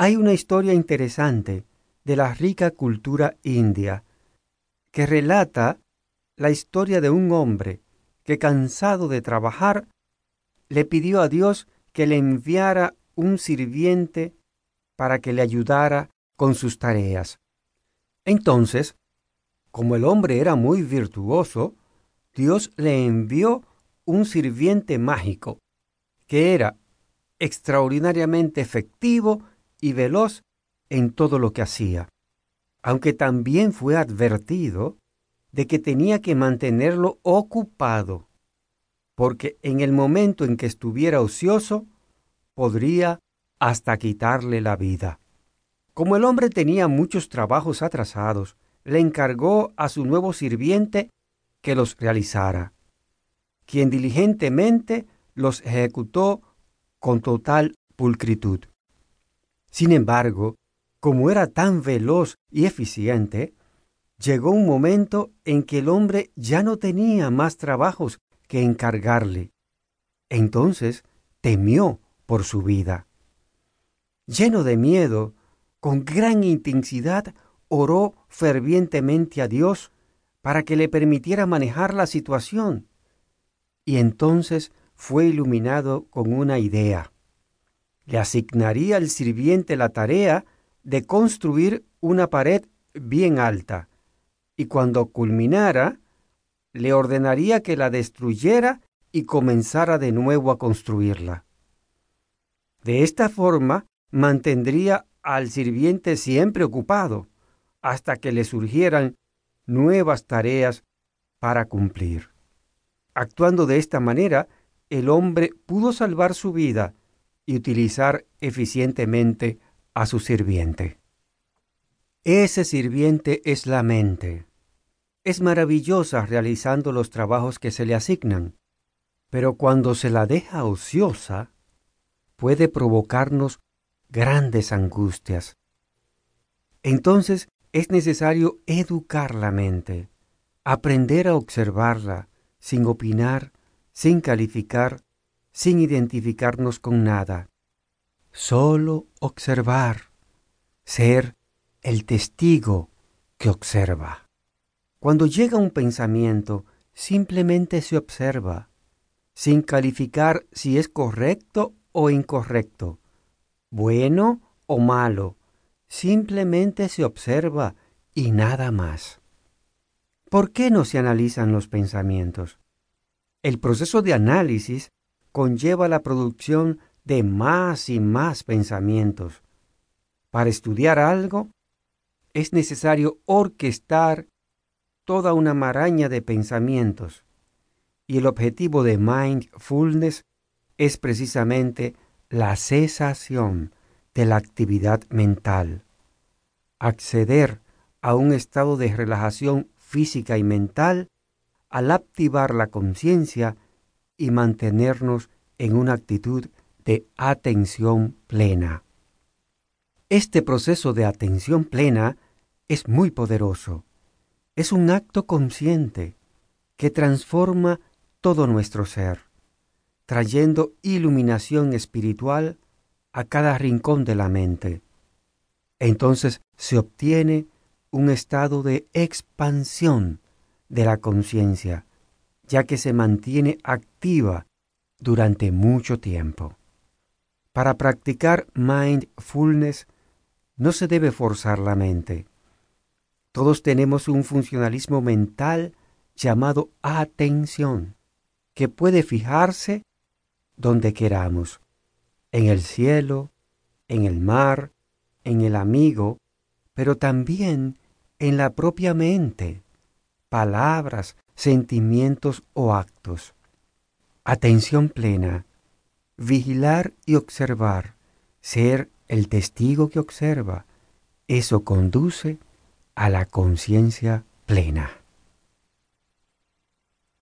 Hay una historia interesante de la rica cultura india que relata la historia de un hombre que cansado de trabajar le pidió a Dios que le enviara un sirviente para que le ayudara con sus tareas. Entonces, como el hombre era muy virtuoso, Dios le envió un sirviente mágico, que era extraordinariamente efectivo y veloz en todo lo que hacía, aunque también fue advertido de que tenía que mantenerlo ocupado, porque en el momento en que estuviera ocioso, podría hasta quitarle la vida. Como el hombre tenía muchos trabajos atrasados, le encargó a su nuevo sirviente que los realizara, quien diligentemente los ejecutó con total pulcritud. Sin embargo, como era tan veloz y eficiente, llegó un momento en que el hombre ya no tenía más trabajos que encargarle. Entonces temió por su vida. Lleno de miedo, con gran intensidad oró fervientemente a Dios para que le permitiera manejar la situación. Y entonces fue iluminado con una idea. Le asignaría al sirviente la tarea de construir una pared bien alta, y cuando culminara, le ordenaría que la destruyera y comenzara de nuevo a construirla. De esta forma mantendría al sirviente siempre ocupado hasta que le surgieran nuevas tareas para cumplir. Actuando de esta manera, el hombre pudo salvar su vida y utilizar eficientemente a su sirviente. Ese sirviente es la mente. Es maravillosa realizando los trabajos que se le asignan, pero cuando se la deja ociosa, puede provocarnos grandes angustias. Entonces es necesario educar la mente, aprender a observarla, sin opinar, sin calificar, sin identificarnos con nada. Solo observar, ser el testigo que observa. Cuando llega un pensamiento, simplemente se observa, sin calificar si es correcto o incorrecto, bueno o malo, simplemente se observa y nada más. ¿Por qué no se analizan los pensamientos? El proceso de análisis conlleva la producción de más y más pensamientos. Para estudiar algo, es necesario orquestar toda una maraña de pensamientos. Y el objetivo de mindfulness es precisamente la cesación de la actividad mental, acceder a un estado de relajación física y mental al activar la conciencia y mantenernos en una actitud de atención plena. Este proceso de atención plena es muy poderoso. Es un acto consciente que transforma todo nuestro ser, trayendo iluminación espiritual a cada rincón de la mente. Entonces se obtiene un estado de expansión de la conciencia, ya que se mantiene activa durante mucho tiempo. Para practicar mindfulness no se debe forzar la mente. Todos tenemos un funcionalismo mental llamado atención, que puede fijarse donde queramos en el cielo, en el mar, en el amigo, pero también en la propia mente, palabras, sentimientos o actos. Atención plena, vigilar y observar, ser el testigo que observa, eso conduce a la conciencia plena.